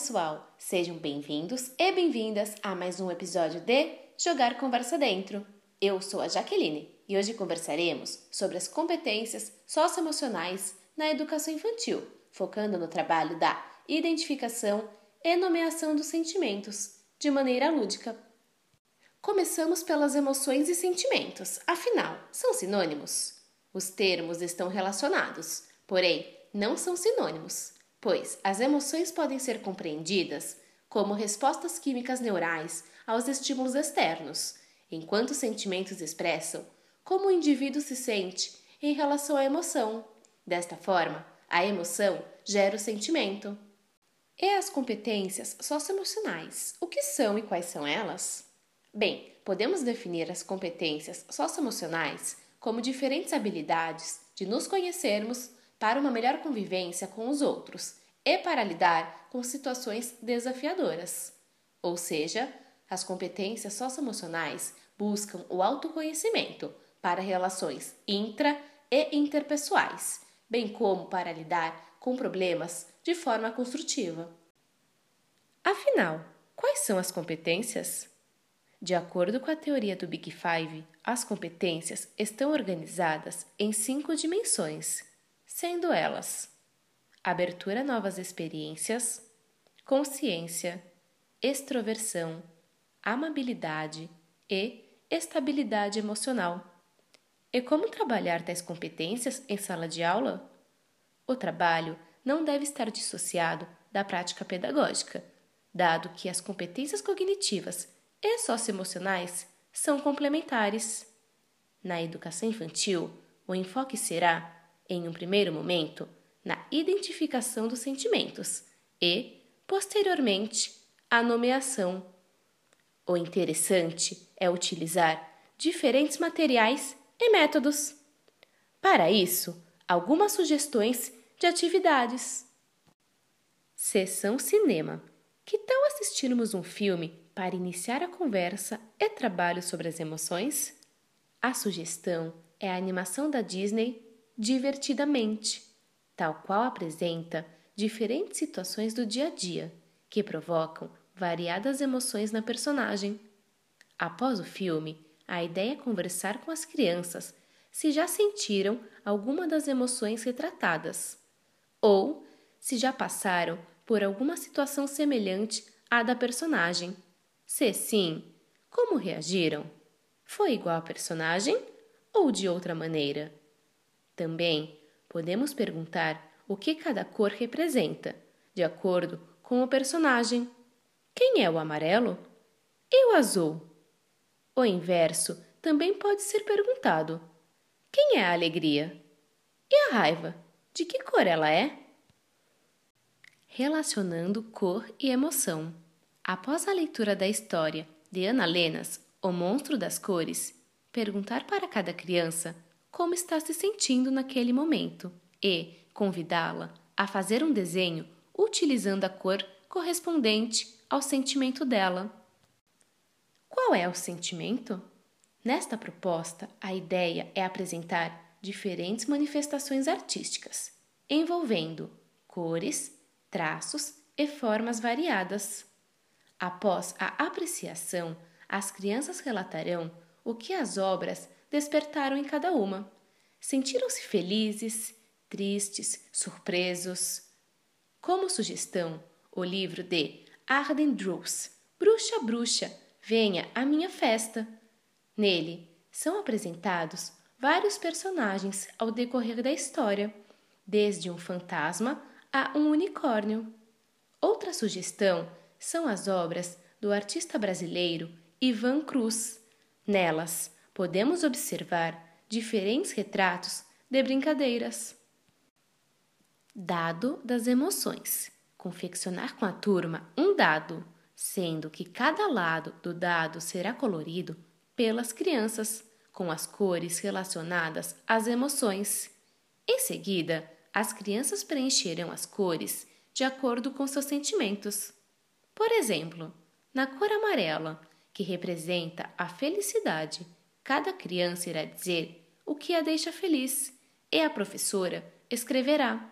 Pessoal! Sejam bem-vindos e bem-vindas a mais um episódio de Jogar Conversa Dentro. Eu sou a Jaqueline e hoje conversaremos sobre as competências socioemocionais na educação infantil, focando no trabalho da identificação e nomeação dos sentimentos, de maneira lúdica. Começamos pelas emoções e sentimentos, afinal, são sinônimos? Os termos estão relacionados, porém, não são sinônimos, pois as emoções podem ser compreendidas como respostas químicas neurais aos estímulos externos, enquanto os sentimentos expressam como o indivíduo se sente em relação à emoção. Desta forma, a emoção gera o sentimento. E as competências socioemocionais, o que são e quais são elas? Bem, podemos definir as competências socioemocionais como diferentes habilidades de nos conhecermos para uma melhor convivência com os outros e para lidar com situações desafiadoras. Ou seja, as competências socioemocionais buscam o autoconhecimento para relações intra e interpessoais, bem como para lidar com problemas de forma construtiva. Afinal, quais são as competências? De acordo com a teoria do Big Five, as competências estão organizadas em cinco dimensões, sendo elas abertura a novas experiências, consciência, extroversão, amabilidade e estabilidade emocional. E como trabalhar tais competências em sala de aula? O trabalho não deve estar dissociado da prática pedagógica, dado que as competências cognitivas e socioemocionais são complementares. Na educação infantil, o enfoque será, em um primeiro momento, na identificação dos sentimentos e, posteriormente, a nomeação. O interessante é utilizar diferentes materiais e métodos. Para isso, algumas sugestões de atividades. Sessão Cinema. Que tal assistirmos um filme para iniciar a conversa e trabalho sobre as emoções? A sugestão é a animação da Disney Divertidamente, tal qual apresenta diferentes situações do dia a dia que provocam variadas emoções na personagem. Após o filme, a ideia é conversar com as crianças se já sentiram alguma das emoções retratadas ou se já passaram por alguma situação semelhante à da personagem. Se sim, como reagiram? Foi igual à personagem ou de outra maneira? Também podemos perguntar o que cada cor representa, de acordo com o personagem. Quem é o amarelo? E o azul? O inverso também pode ser perguntado: quem é a alegria? E a raiva? De que cor ela é? Relacionando cor e emoção. Após a leitura da história de Ana Lenas, O Monstro das Cores, perguntar para cada criança como está se sentindo naquele momento e convidá-la a fazer um desenho utilizando a cor correspondente ao sentimento dela. Qual é o sentimento? Nesta proposta, a ideia é apresentar diferentes manifestações artísticas, envolvendo cores, traços e formas variadas. Após a apreciação, as crianças relatarão o que as obras despertaram em cada uma. Sentiram-se felizes, tristes, surpresos. Como sugestão, o livro de Arden Drews, Bruxa Bruxa, Venha à Minha Festa. Nele são apresentados vários personagens ao decorrer da história, desde um fantasma a um unicórnio. Outra sugestão são as obras do artista brasileiro Ivan Cruz. Nelas, podemos observar diferentes retratos de brincadeiras. Dado das emoções. Confeccionar com a turma um dado, sendo que cada lado do dado será colorido pelas crianças, com as cores relacionadas às emoções. Em seguida, as crianças preencherão as cores de acordo com seus sentimentos. Por exemplo, na cor amarela, que representa a felicidade, cada criança irá dizer o que a deixa feliz e a professora escreverá.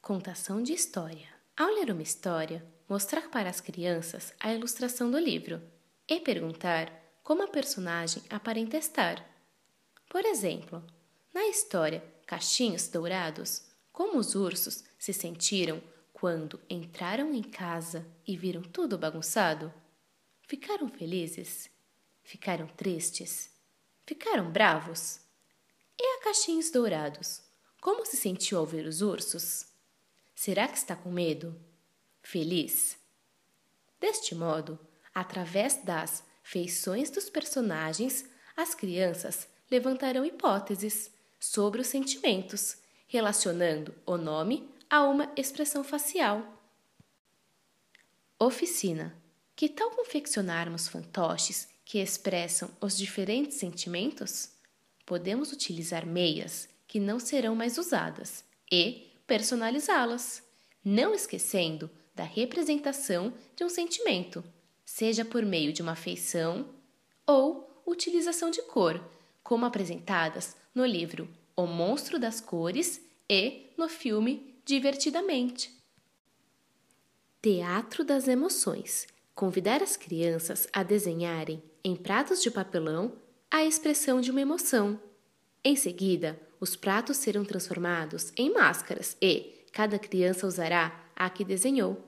Contação de história. Ao ler uma história, mostrar para as crianças a ilustração do livro e perguntar como a personagem aparenta estar. Por exemplo, na história Cachinhos Dourados, como os ursos se sentiram quando entraram em casa e viram tudo bagunçado? Ficaram felizes? Ficaram tristes? Ficaram bravos? E a Cachinhos Dourados? Como se sentiu ao ver os ursos? Será que está com medo? Feliz? Deste modo, através das feições dos personagens, as crianças levantarão hipóteses sobre os sentimentos, relacionando o nome a uma expressão facial. Oficina. Que tal confeccionarmos fantoches que expressam os diferentes sentimentos? Podemos utilizar meias que não serão mais usadas e personalizá-las, não esquecendo da representação de um sentimento, seja por meio de uma feição ou utilização de cor, como apresentadas no livro O Monstro das Cores e no filme Divertidamente. Teatro das Emoções convidar as crianças a desenharem em pratos de papelão a expressão de uma emoção. Em seguida, os pratos serão transformados em máscaras e cada criança usará a que desenhou.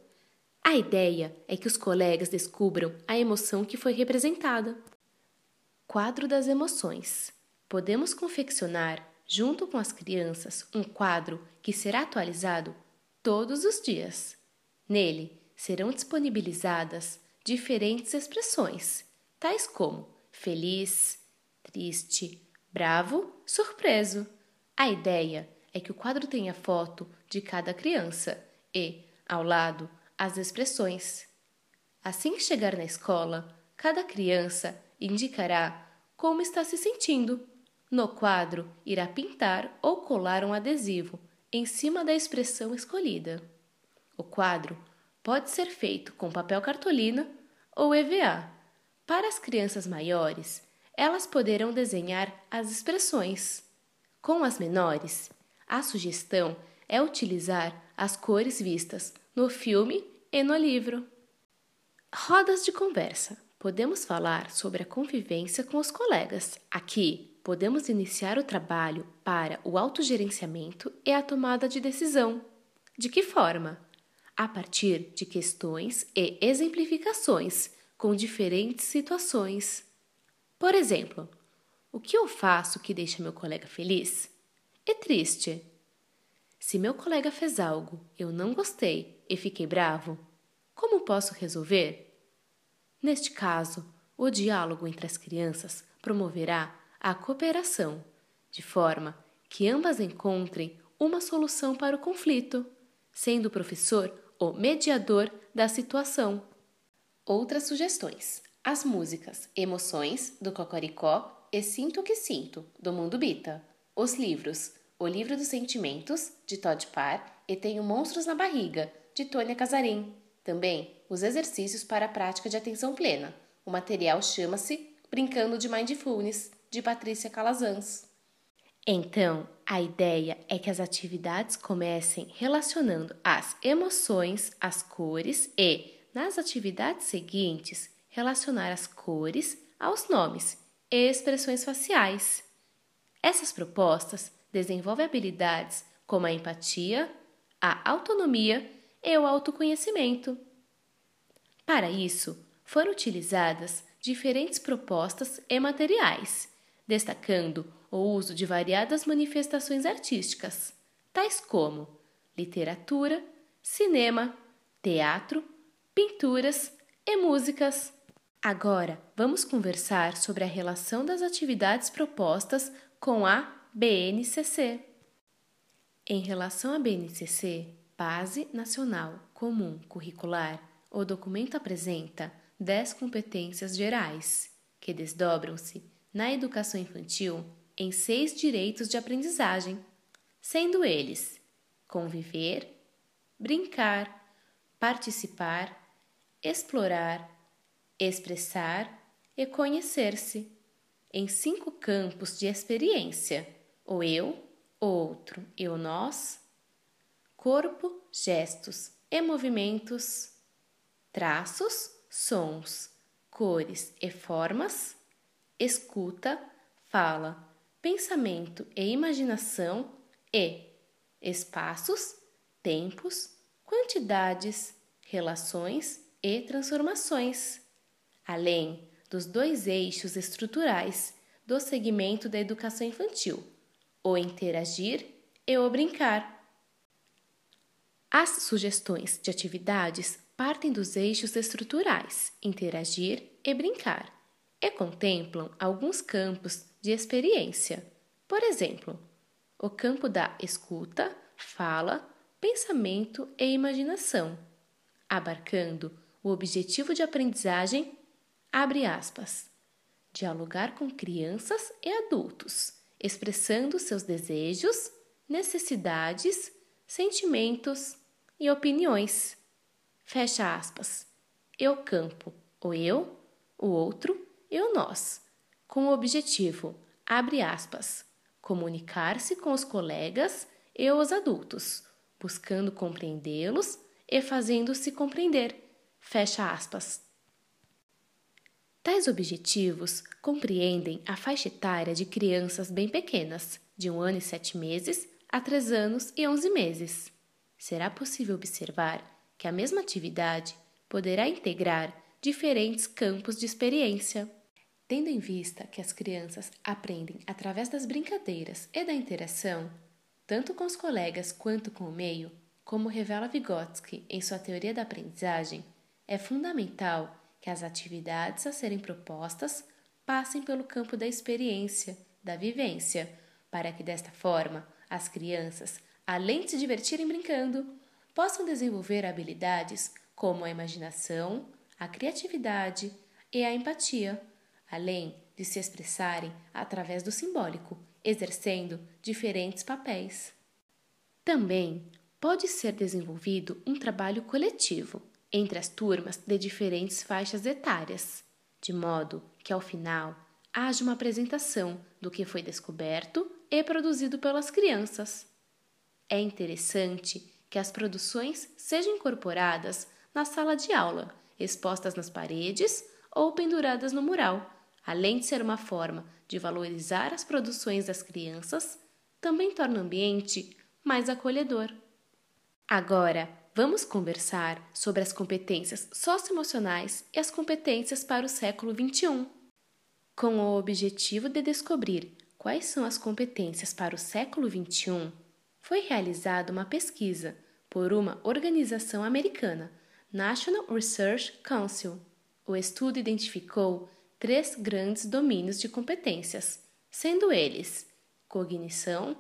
A ideia é que os colegas descubram a emoção que foi representada. Quadro das emoções. Podemos confeccionar, junto com as crianças, um quadro que será atualizado todos os dias. Nele serão disponibilizadas diferentes expressões, tais como feliz, triste, bravo, surpreso. A ideia é que o quadro tenha foto de cada criança e, ao lado, as expressões. Assim que chegar na escola, cada criança indicará como está se sentindo. No quadro, irá pintar ou colar um adesivo em cima da expressão escolhida. O quadro pode ser feito com papel cartolina ou EVA. Para as crianças maiores, elas poderão desenhar as expressões. Com as menores, a sugestão é utilizar as cores vistas no filme e no livro. Rodas de conversa podemos falar sobre a convivência com os colegas. Aqui, podemos iniciar o trabalho para o autogerenciamento e a tomada de decisão. De que forma? A partir de questões e exemplificações com diferentes situações. Por exemplo, o que eu faço que deixa meu colega feliz? E triste? Se meu colega fez algo, eu não gostei e fiquei bravo, como posso resolver? Neste caso, o diálogo entre as crianças promoverá a cooperação, de forma que ambas encontrem uma solução para o conflito, sendo o professor o mediador da situação. Outras sugestões: as músicas Emoções, do Cocoricó, e Sinto que Sinto, do Mundo Bita. Os livros O Livro dos Sentimentos, de Todd Parr, e Tenho Monstros na Barriga, de Tônia Casarim. Também os exercícios para a prática de atenção plena. O material chama-se Brincando de Mindfulness, de Patrícia Calazans. Então, a ideia é que as atividades comecem relacionando as emoções, as cores e, nas atividades seguintes, relacionar as cores aos nomes e expressões faciais. Essas propostas desenvolvem habilidades como a empatia, a autonomia e o autoconhecimento. Para isso, foram utilizadas diferentes propostas e materiais, destacando o uso de variadas manifestações artísticas, tais como literatura, cinema, teatro, pinturas e músicas. Agora, vamos conversar sobre a relação das atividades propostas com a BNCC. Em relação à BNCC, Base Nacional Comum Curricular, o documento apresenta 10 competências gerais, que desdobram-se na educação infantil em seis direitos de aprendizagem, sendo eles conviver, brincar, participar, explorar, expressar e conhecer-se, em cinco campos de experiência: o eu, o outro e o nós corpo, gestos, e movimentos, traços, sons, cores e formas, escuta, fala, pensamento e imaginação e espaços, tempos, quantidades, relações e transformações, além dos dois eixos estruturais do segmento da educação infantil, o interagir e o brincar. As sugestões de atividades partem dos eixos estruturais interagir e brincar e contemplam alguns campos de experiência. Por exemplo, o campo da escuta, fala, pensamento e imaginação, abarcando o objetivo de aprendizagem, abre aspas, dialogar com crianças e adultos, expressando seus desejos, necessidades, sentimentos e opiniões. Fecha aspas. Eu campo, o eu, o outro e o nós, com o objetivo, abre aspas, comunicar-se com os colegas e os adultos, buscando compreendê-los e fazendo-se compreender. Fecha aspas. Tais objetivos compreendem a faixa etária de crianças bem pequenas, de um ano e sete meses a três anos e onze meses. Será possível observar que a mesma atividade poderá integrar diferentes campos de experiência. Tendo em vista que as crianças aprendem através das brincadeiras e da interação, tanto com os colegas quanto com o meio, como revela Vygotsky em sua teoria da aprendizagem, é fundamental que as atividades a serem propostas passem pelo campo da experiência, da vivência, para que desta forma as crianças, além de se divertirem brincando, possam desenvolver habilidades como a imaginação, a criatividade e a empatia além de se expressarem através do simbólico, exercendo diferentes papéis. Também pode ser desenvolvido um trabalho coletivo entre as turmas de diferentes faixas etárias, de modo que ao final haja uma apresentação do que foi descoberto e produzido pelas crianças. É interessante que as produções sejam incorporadas na sala de aula, expostas nas paredes ou penduradas no mural, além de ser uma forma de valorizar as produções das crianças, também torna o ambiente mais acolhedor. Agora, vamos conversar sobre as competências socioemocionais e as competências para o século XXI. Com o objetivo de descobrir quais são as competências para o século XXI, foi realizada uma pesquisa por uma organização americana, National Research Council. O estudo identificou três grandes domínios de competências, sendo eles cognição,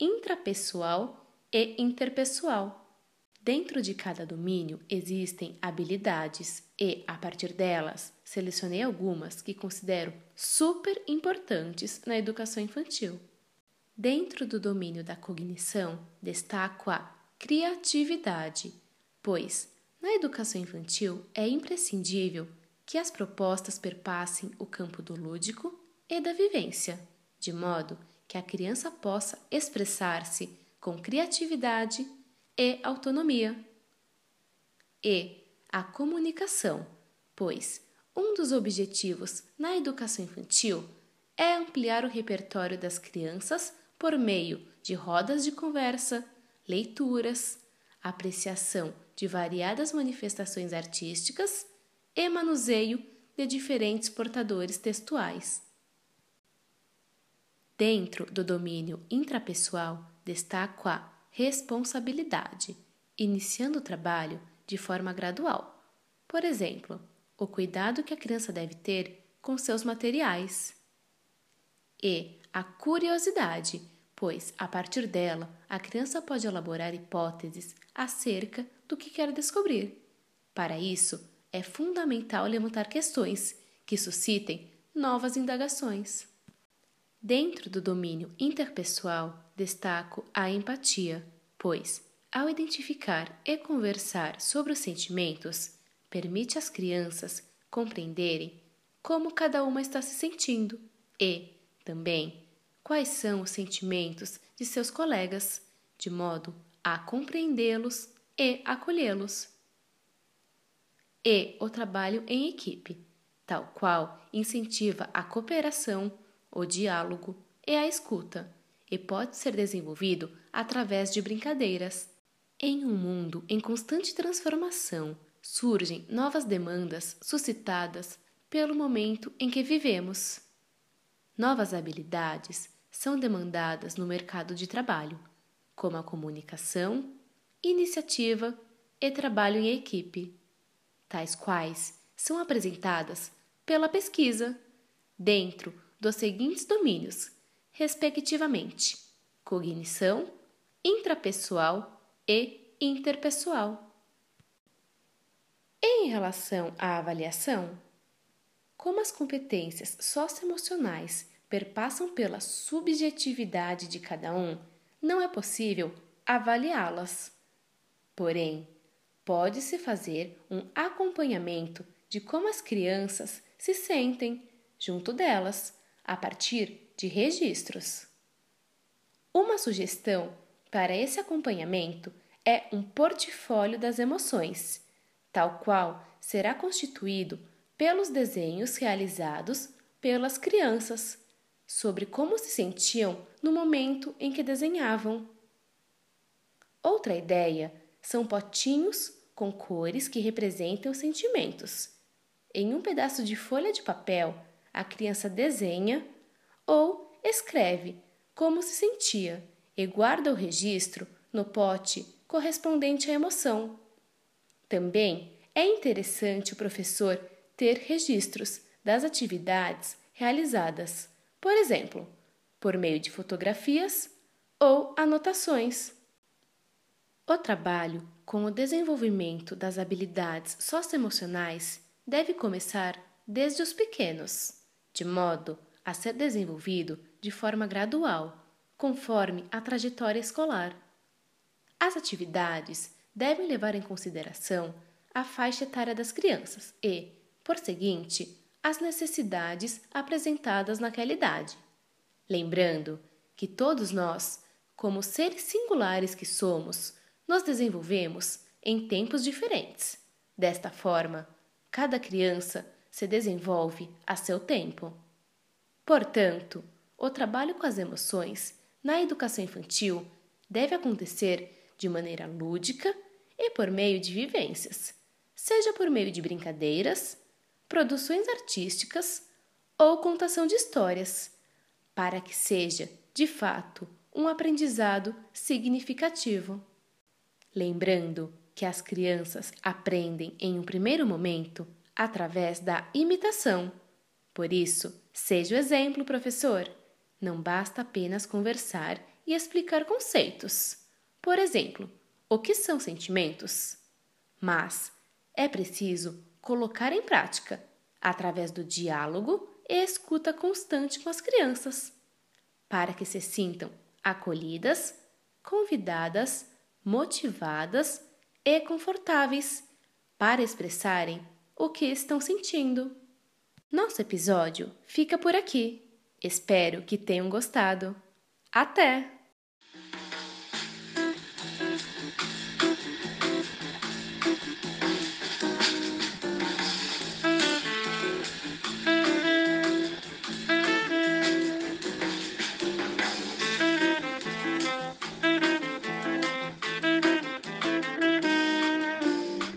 intrapessoal e interpessoal. Dentro de cada domínio existem habilidades e, a partir delas, selecionei algumas que considero super importantes na educação infantil. Dentro do domínio da cognição, destaco a criatividade, pois na educação infantil é imprescindível que as propostas perpassem o campo do lúdico e da vivência, de modo que a criança possa expressar-se com criatividade e autonomia. E a comunicação, pois um dos objetivos na educação infantil é ampliar o repertório das crianças por meio de rodas de conversa, leituras, apreciação de variadas manifestações artísticas e manuseio de diferentes portadores textuais. Dentro do domínio intrapessoal, destaco a responsabilidade, iniciando o trabalho de forma gradual. Por exemplo, o cuidado que a criança deve ter com seus materiais. E a curiosidade, pois a partir dela a criança pode elaborar hipóteses acerca do que quer descobrir. Para isso, é fundamental levantar questões que suscitem novas indagações. Dentro do domínio interpessoal, destaco a empatia, pois, ao identificar e conversar sobre os sentimentos, permite às crianças compreenderem como cada uma está se sentindo e, também, quais são os sentimentos de seus colegas, de modo a compreendê-los e acolhê-los. E o trabalho em equipe, tal qual incentiva a cooperação, o diálogo e a escuta, e pode ser desenvolvido através de brincadeiras. Em um mundo em constante transformação, surgem novas demandas suscitadas pelo momento em que vivemos. Novas habilidades são demandadas no mercado de trabalho, como a comunicação, iniciativa e trabalho em equipe, tais quais são apresentadas pela pesquisa dentro dos seguintes domínios, respectivamente: cognição, intrapessoal e interpessoal. Em relação à avaliação, como as competências socioemocionais perpassam pela subjetividade de cada um, não é possível avaliá-las. Porém, pode-se fazer um acompanhamento de como as crianças se sentem junto delas, a partir de registros. Uma sugestão para esse acompanhamento é um portfólio das emoções, tal qual será constituído pelos desenhos realizados pelas crianças sobre como se sentiam no momento em que desenhavam. Outra ideia são potinhos com cores que representam sentimentos. Em um pedaço de folha de papel, a criança desenha ou escreve como se sentia e guarda o registro no pote correspondente à emoção. Também é interessante o professor ter registros das atividades realizadas, por exemplo, por meio de fotografias ou anotações. O trabalho com o desenvolvimento das habilidades socioemocionais deve começar desde os pequenos, de modo a ser desenvolvido de forma gradual, conforme a trajetória escolar. As atividades devem levar em consideração a faixa etária das crianças e, por seguinte, as necessidades apresentadas naquela idade. Lembrando que todos nós, como seres singulares que somos, nos desenvolvemos em tempos diferentes. Desta forma, cada criança se desenvolve a seu tempo. Portanto, o trabalho com as emoções na educação infantil deve acontecer de maneira lúdica e por meio de vivências, seja por meio de brincadeiras, produções artísticas ou contação de histórias, para que seja, de fato, um aprendizado significativo. Lembrando que as crianças aprendem em um primeiro momento através da imitação. Por isso, seja o exemplo, professor. Não basta apenas conversar e explicar conceitos. Por exemplo, o que são sentimentos? Mas é preciso colocar em prática, através do diálogo e escuta constante com as crianças, para que se sintam acolhidas, convidadas, motivadas e confortáveis para expressarem o que estão sentindo. Nosso episódio fica por aqui. Espero que tenham gostado. Até!